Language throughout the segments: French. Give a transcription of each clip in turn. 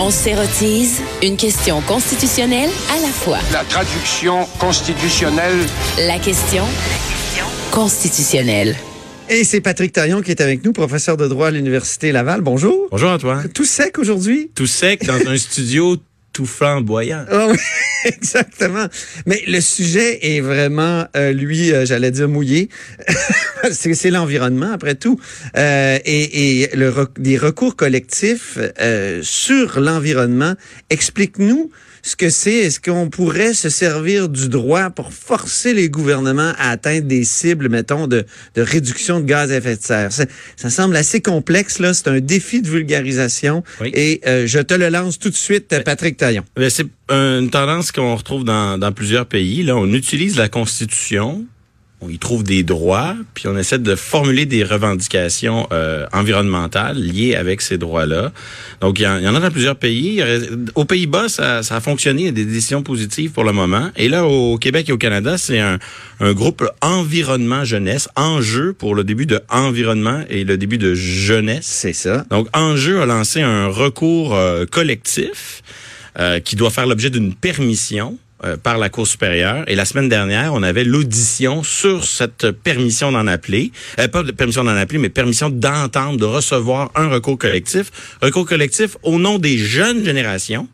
On s'érotise une question constitutionnelle à la fois. La traduction constitutionnelle. La question constitutionnelle. Et c'est Patrick Taillon qui est avec nous, professeur de droit à l'Université Laval. Bonjour. Bonjour Antoine. Tout sec aujourd'hui? Tout sec dans un studio tout flamboyant. Ah oui, exactement. Mais le sujet est vraiment, euh, lui, euh, j'allais dire mouillé. c'est l'environnement, après tout. Euh, et et le, des recours collectifs euh, sur l'environnement. Explique-nous ce que c'est. Est-ce qu'on pourrait se servir du droit pour forcer les gouvernements à atteindre des cibles, mettons, de, de réduction de gaz à effet de serre? Ça, ça semble assez complexe, là. C'est un défi de vulgarisation. Oui. Et euh, je te le lance tout de suite, Patrick Taillon. Ben, C'est une tendance qu'on retrouve dans, dans plusieurs pays. Là, on utilise la Constitution, on y trouve des droits, puis on essaie de formuler des revendications euh, environnementales liées avec ces droits-là. Donc, il y, en, il y en a dans plusieurs pays. Aux Pays-Bas, ça, ça a fonctionné, il y a des décisions positives pour le moment. Et là, au Québec et au Canada, c'est un, un groupe environnement jeunesse, enjeu pour le début de environnement et le début de jeunesse. C'est ça. Donc, Enjeu a lancé un recours euh, collectif euh, qui doit faire l'objet d'une permission euh, par la Cour supérieure. Et la semaine dernière, on avait l'audition sur cette permission d'en appeler. Euh, pas de permission d'en appeler, mais permission d'entendre, de recevoir un recours collectif. Recours collectif au nom des jeunes générations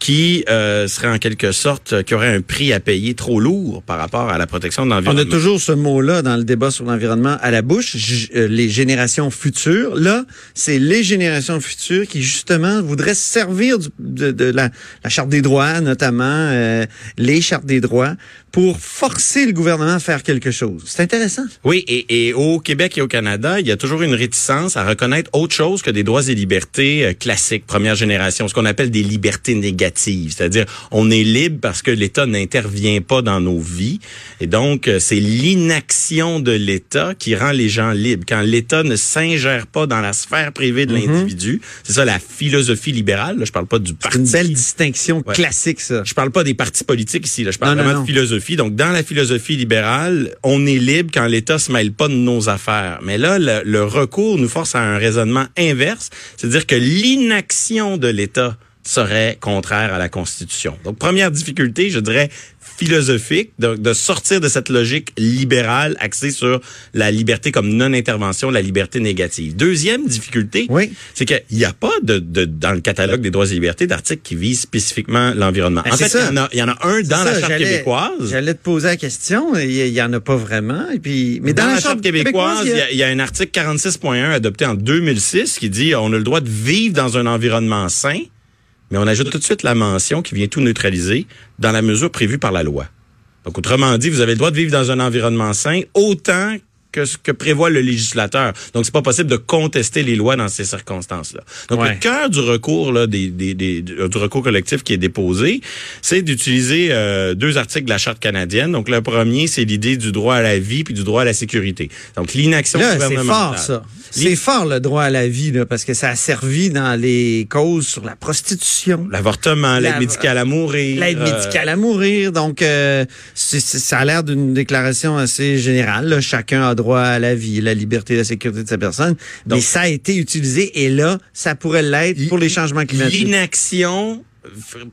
qui euh, serait en quelque sorte, euh, qui aurait un prix à payer trop lourd par rapport à la protection de On l'environnement. a toujours ce mot-là dans le débat sur l'environnement à la bouche, euh, les générations futures. Là, c'est les générations futures qui, justement, voudraient se servir du- de, de la, la Charte des droits, notamment euh, les Chartes des droits, pour forcer le gouvernement à faire quelque chose. C'est intéressant. Oui, et, et au Québec et au Canada, il y a toujours une réticence à reconnaître autre chose que des droits et libertés euh, classiques, première génération, ce qu'on appelle des libertés négatives. C'est-à-dire, on est libre parce que l'État n'intervient pas dans nos vies. Et donc, euh, c'est l'inaction de l'État qui rend les gens libres. Quand l'État ne s'ingère pas dans la sphère privée de l'individu, c'est ça la philosophie libérale. Là, je parle pas du C'est parti. une belle distinction Ouais. classique, ça. Je parle pas des partis politiques ici, là. je parle Non, non, vraiment non. de philosophie. Donc, dans la philosophie libérale, on est libre quand l'État se mêle pas de nos affaires. Mais là, le, le recours nous force à un raisonnement inverse, c'est-à-dire que l'inaction de l'État serait contraire à la Constitution. Donc, première difficulté, je dirais philosophique, de, de sortir de cette logique libérale axée sur la liberté comme non-intervention, la liberté négative. Deuxième difficulté, Oui. c'est qu'il n'y a pas de, de- dans le catalogue des droits et libertés d'articles qui visent spécifiquement l'environnement. Ben, en fait, il y, en a- il y en a un dans la Charte québécoise. J'allais te poser la question. Il y, il y en a pas vraiment. Et puis, mais Dans, la, Charte québécoise, il y, a, il y a un article 46.1 adopté en 2006 qui dit on a le droit de vivre dans un environnement sain, mais on ajoute tout de suite la mention qui vient tout neutraliser dans la mesure prévue par la loi. Donc, autrement dit, vous avez le droit de vivre dans un environnement sain autant que ce que prévoit le législateur. Donc, c'est pas possible de contester les lois dans ces circonstances-là. Donc, Ouais. le cœur du recours là, des, des, des- du recours collectif qui est déposé, c'est d'utiliser euh, deux articles de la Charte canadienne. Donc, le premier, c'est l'idée du droit à la vie puis du droit à la sécurité. Donc, l'inaction Là, c'est gouvernementale. fort, ça. C'est fort, le droit à la vie, là, parce que ça a servi dans les causes sur la prostitution. L'avortement, l'aide La- médicale à mourir. L'aide euh, médicale à mourir. Donc, euh, ça a l'air d'une déclaration assez générale. là. Chacun a droit à la vie, la liberté et la sécurité de sa personne. Mais Donc- ça a été utilisé et là, ça pourrait l'être pour les changements climatiques. L'inaction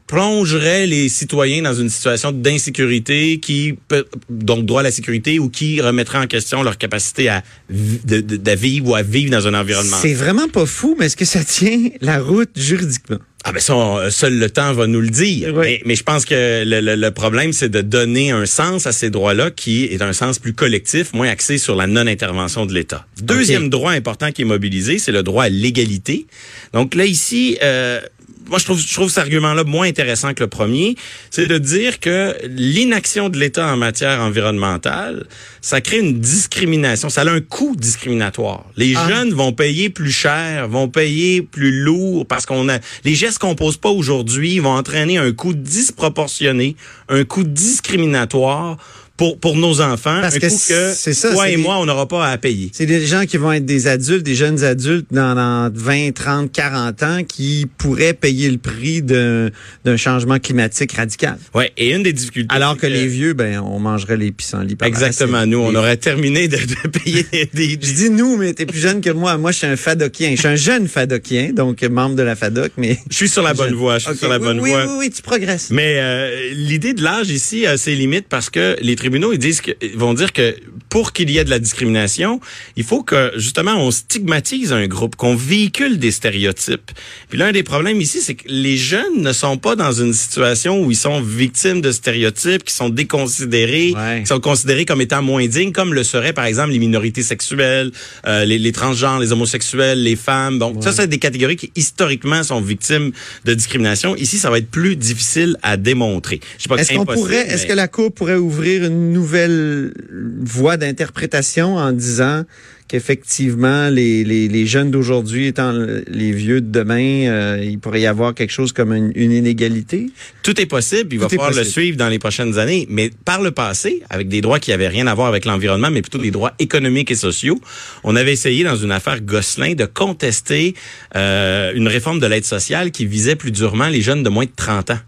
plongerait les citoyens dans une situation d'insécurité qui peut, donc droit à la sécurité ou qui remettrait en question leur capacité à, vi- de, de- de vivre ou à vivre dans un environnement. C'est vraiment pas fou, mais est-ce que ça tient la route juridiquement? Ah ben ça, on- seul le temps va nous le dire. Oui. Mais, mais je pense que le, le- le problème, c'est de donner un sens à ces droits-là qui est un sens plus collectif, moins axé sur la non-intervention de l'État. Deuxième droit important qui est mobilisé, c'est le droit à l'égalité. Donc là, ici, euh, moi, je trouve, je trouve cet argument-là moins intéressant que le premier. C'est de dire que l'inaction de l'État en matière environnementale, ça crée une discrimination. Ça a un coût discriminatoire. Les Ah. jeunes vont payer plus cher, vont payer plus lourd parce qu'on a les gestes qu'on pose pas aujourd'hui vont entraîner un coût disproportionné, un coût discriminatoire pour pour nos enfants, Parce un que c'est ça, toi et des- moi, on n'aura pas à payer. C'est des gens qui vont être des adultes, des jeunes adultes dans, dans 20, 30, 40 ans qui pourraient payer le prix d'un d'un changement climatique radical. Ouais, et une des difficultés Alors que les vieux, ben, on mangerait les pissenlits par Exactement, nous, on aurait terminé de, de payer des, des- Je dis nous, mais t'es plus jeune que moi. Moi, je suis un fadokien. Je suis un jeune fadokien, donc membre de la FADOC, mais... Je suis sur la bonne voie, je suis sur la oui, bonne oui, voie. Oui, oui, tu progresses. Mais euh, l'idée de l'âge ici a ses limites parce que les tribunaux ils disent que, ils vont dire que pour qu'il y ait de la discrimination, il faut que justement on stigmatise un groupe, qu'on véhicule des stéréotypes. Puis l'un des problèmes ici, c'est que les jeunes ne sont pas dans une situation où ils sont victimes de stéréotypes, qui sont déconsidérés, Ouais. qui sont considérés comme étant moins dignes, comme le seraient par exemple les minorités sexuelles, euh, les, les transgenres, les homosexuels, les femmes. Donc ça, c'est des catégories qui historiquement sont victimes de discrimination. Ici, ça va être plus difficile à démontrer. Je sais pas Est-ce qu'on pourrait, est-ce mais- que la Cour pourrait ouvrir une nouvelle voie d'interprétation en disant qu'effectivement, les, les, les jeunes d'aujourd'hui étant les vieux de demain, euh, il pourrait y avoir quelque chose comme une, une inégalité? Tout est possible, il va Tout falloir le suivre dans les prochaines années. Mais par le passé, avec des droits qui avaient rien à voir avec l'environnement, mais plutôt des droits économiques et sociaux, on avait essayé dans une affaire Gosselin de contester euh, une réforme de l'aide sociale qui visait plus durement les jeunes de moins de 30 ans.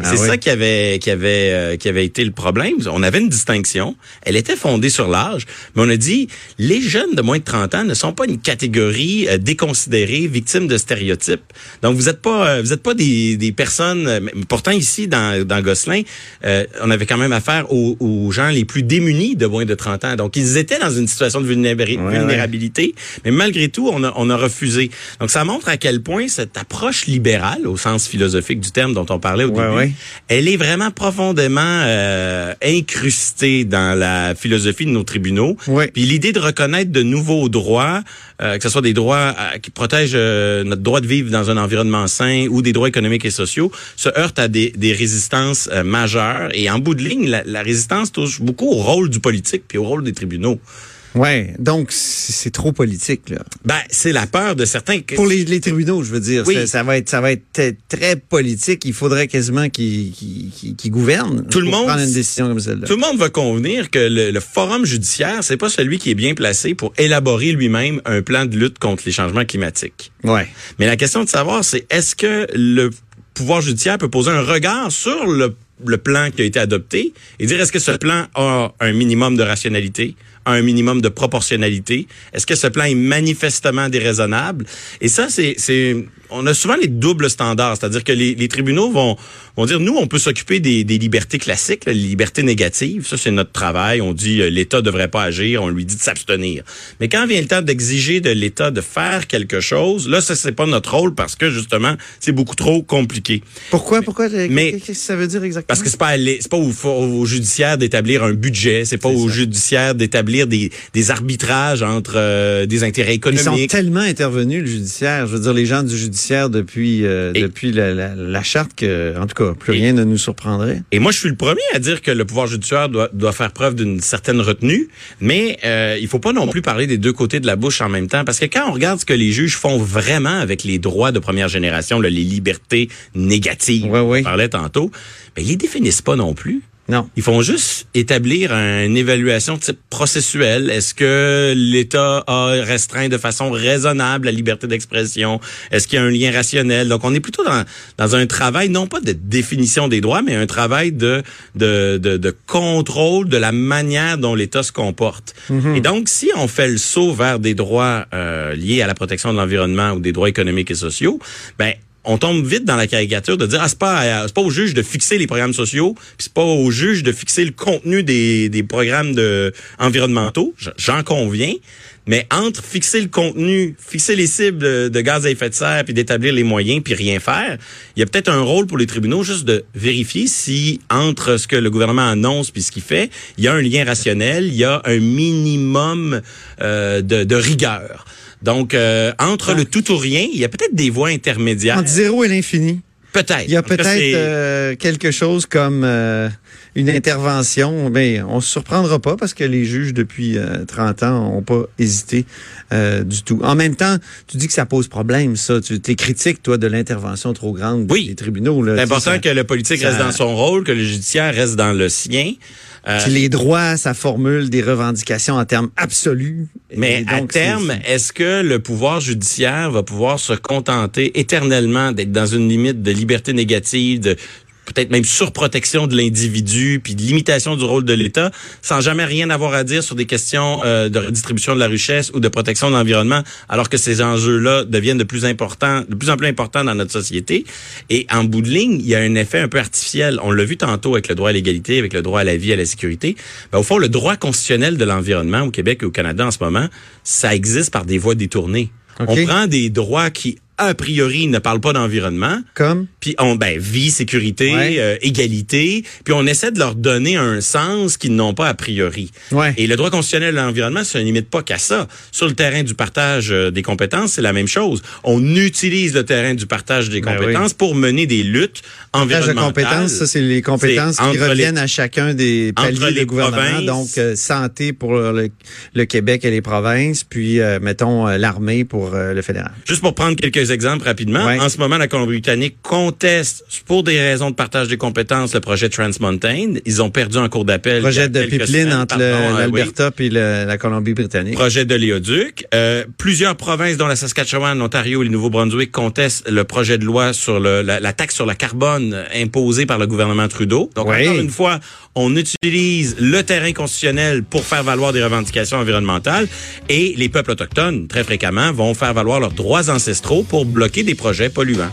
Ah c'est oui. ça qui avait qui avait euh, qui avait été le problème. On avait une distinction, elle était fondée sur l'âge, mais on a dit les jeunes de moins de 30 ans ne sont pas une catégorie euh, déconsidérée, victime de stéréotypes. Donc vous êtes pas euh, vous êtes pas des, des personnes euh, pourtant ici dans dans Gosselin, euh, on avait quand même affaire aux, aux gens les plus démunis de moins de 30 ans. Donc ils étaient dans une situation de Ouais, vulnérabilité, mais malgré tout on a on a refusé. Donc ça montre à quel point cette approche libérale au sens philosophique du terme dont on parlait au Ouais, début elle est vraiment profondément euh, incrustée dans la philosophie de nos tribunaux. Ouais. Puis l'idée de reconnaître de nouveaux droits, euh, que ce soit des droits euh, qui protègent euh, notre droit de vivre dans un environnement sain ou des droits économiques et sociaux, se heurte à des, des résistances euh, majeures. Et en bout de ligne, la, la résistance touche beaucoup au rôle du politique puis au rôle des tribunaux. Ouais. Donc, c'est trop politique, là. Ben, c'est la peur de certains. que- Pour les, les tribunaux, je veux dire, Oui. ça, ça va être, ça va être t- très politique. Il faudrait quasiment qu'ils gouvernent. Tout le monde- prendre une décision comme celle-là. Tout le monde va convenir que le, le forum judiciaire, c'est pas celui qui est bien placé pour élaborer lui-même un plan de lutte contre les changements climatiques. Ouais. Mais la question de savoir, c'est est-ce que le pouvoir judiciaire peut poser un regard sur le, le plan qui a été adopté et dire est-ce que ce plan a un minimum de rationalité, a un minimum de proportionnalité? Est-ce que ce plan est manifestement déraisonnable? Et ça, c'est, c'est, on a souvent les doubles standards, c'est-à-dire que les, les tribunaux vont, vont dire, nous, on peut s'occuper des, des libertés classiques, là, les libertés négatives. Ça, c'est notre travail. On dit, euh, l'État devrait pas agir. On lui dit de s'abstenir. Mais quand vient le temps d'exiger de l'État de faire quelque chose, là, ça, c'est pas notre rôle parce que, justement, c'est beaucoup trop compliqué. Pourquoi, pourquoi, mais- qu'est-ce que ça veut dire exactement? Parce que c'est pas à c'est pas au, au judiciaire d'établir un budget, c'est pas au judiciaire d'établir des, des arbitrages entre euh, des intérêts Ils sont économiques. tellement intervenus, le judiciaire. Je veux dire, les gens du judiciaire depuis, euh, Et- depuis la, la, la charte que, en tout cas, plus Et- rien ne nous surprendrait. Et moi, je suis le premier à dire que le pouvoir judiciaire doit, doit faire preuve d'une certaine retenue, mais euh, il faut pas non plus parler des deux côtés de la bouche en même temps, parce que quand on regarde ce que les juges font vraiment avec les droits de première génération, là, les libertés négatives, Ouais, ouais. on parlait tantôt, ben, ils les définissent pas non plus. Non. Ils font juste établir une évaluation type processuel. Est-ce que l'État a restreint de façon raisonnable la liberté d'expression? Est-ce qu'il y a un lien rationnel? Donc, on est plutôt dans, dans un travail, non pas de définition des droits, mais un travail de, de, de, de contrôle de la manière dont l'État se comporte. Et donc, si on fait le saut vers des droits euh, liés à la protection de l'environnement ou des droits économiques et sociaux, ben on tombe vite dans la caricature de dire ah c'est pas à- c'est pas au juge de fixer les programmes sociaux, puis c'est pas au juge de fixer le contenu des, des programmes de environnementaux, j'en conviens, mais entre fixer le contenu, fixer les cibles de, de gaz à effet de serre puis d'établir les moyens puis rien faire, il y a peut-être un rôle pour les tribunaux juste de vérifier si entre ce que le gouvernement annonce puis ce qu'il fait, il y a un lien rationnel, il y a un minimum euh, de, de rigueur. Donc, euh, entre le tout ou rien, il y a peut-être des voies intermédiaires. Entre zéro et l'infini. Peut-être. Il y a peut-être euh, quelque chose comme euh, une intervention, ben, on se surprendra pas parce que les juges, depuis 30 ans, n'ont pas hésité du tout. En même temps, tu dis que ça pose problème, ça. Tu es critique, toi, de l'intervention trop grande des tribunaux. C'est important que le politique reste dans son rôle, que le judiciaire reste dans le sien. Euh, les droits, ça formule des revendications en termes absolus. Mais à terme, est-ce que le pouvoir judiciaire va pouvoir se contenter éternellement d'être dans une limite de liberté négative, de peut-être même surprotection de l'individu, puis de limitation du rôle de l'État, sans jamais rien avoir à dire sur des questions euh, de redistribution de la richesse ou de protection de l'environnement, alors que ces enjeux-là deviennent de plus importants, de plus en plus importants dans notre société. Et en bout de ligne, il y a un effet un peu artificiel. On l'a vu tantôt avec le droit à l'égalité, avec le droit à la vie, à la sécurité. Ben, au fond, le droit constitutionnel de l'environnement au Québec et au Canada en ce moment, ça existe par des voies détournées. On prend des droits qui a priori ne parle pas d'environnement. Comme? Puis on ben vie, sécurité, euh, égalité, puis on essaie de leur donner un sens qu'ils n'ont pas a priori. Ouais. Et le droit constitutionnel de l'environnement ça ne limite pas qu'à ça. Sur le terrain du partage euh, des compétences, c'est la même chose. On utilise le terrain du partage des ben compétences pour mener des luttes environnementales. Partage de compétences, ça c'est les compétences qui reviennent à chacun des paliers de gouvernement. Donc euh, santé pour le, Québec et les provinces, puis mettons l'armée pour le fédéral. Juste pour prendre quelques exemples rapidement. En ce moment, la Colombie-Britannique conteste, pour des raisons de partage des compétences, le projet Trans Mountain. Ils ont perdu un cours d'appel. Projet de pipeline entre euh, l'Alberta et la Colombie-Britannique. Projet de l'éoduc. Euh, plusieurs provinces, dont la Saskatchewan, l'Ontario et le Nouveau-Brunswick, contestent le projet de loi sur le, la, taxe sur la carbone imposée par le gouvernement Trudeau. Donc, encore une fois, on utilise le terrain constitutionnel pour faire valoir des revendications environnementales et les peuples autochtones, très fréquemment, vont faire valoir leurs droits ancestraux pour bloquer des projets polluants.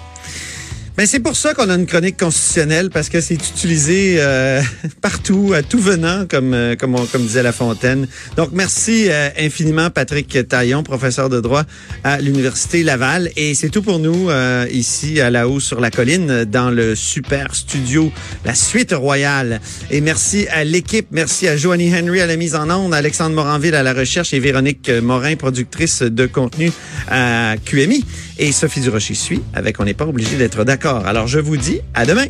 Mais c'est pour ça qu'on a une chronique constitutionnelle parce que c'est utilisé euh, partout, à tout venant, comme euh, comme, comme disait La Fontaine. Donc merci euh, infiniment Patrick Taillon, professeur de droit à l'université Laval. Et c'est tout pour nous ici à la haut sur la colline dans le super studio, la suite royale. Et merci à l'équipe, merci à Joanie Henry à la mise en onde, Alexandre Moranville à la recherche et Véronique Morin, productrice de contenu à QMI. Et Sophie Durocher suit avec On n'est pas obligé d'être d'accord. Alors je vous dis à demain.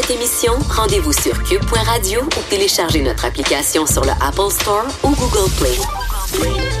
Cette émission, rendez-vous sur cube.radio ou téléchargez notre application sur le Apple Store ou Google Play. Sweet.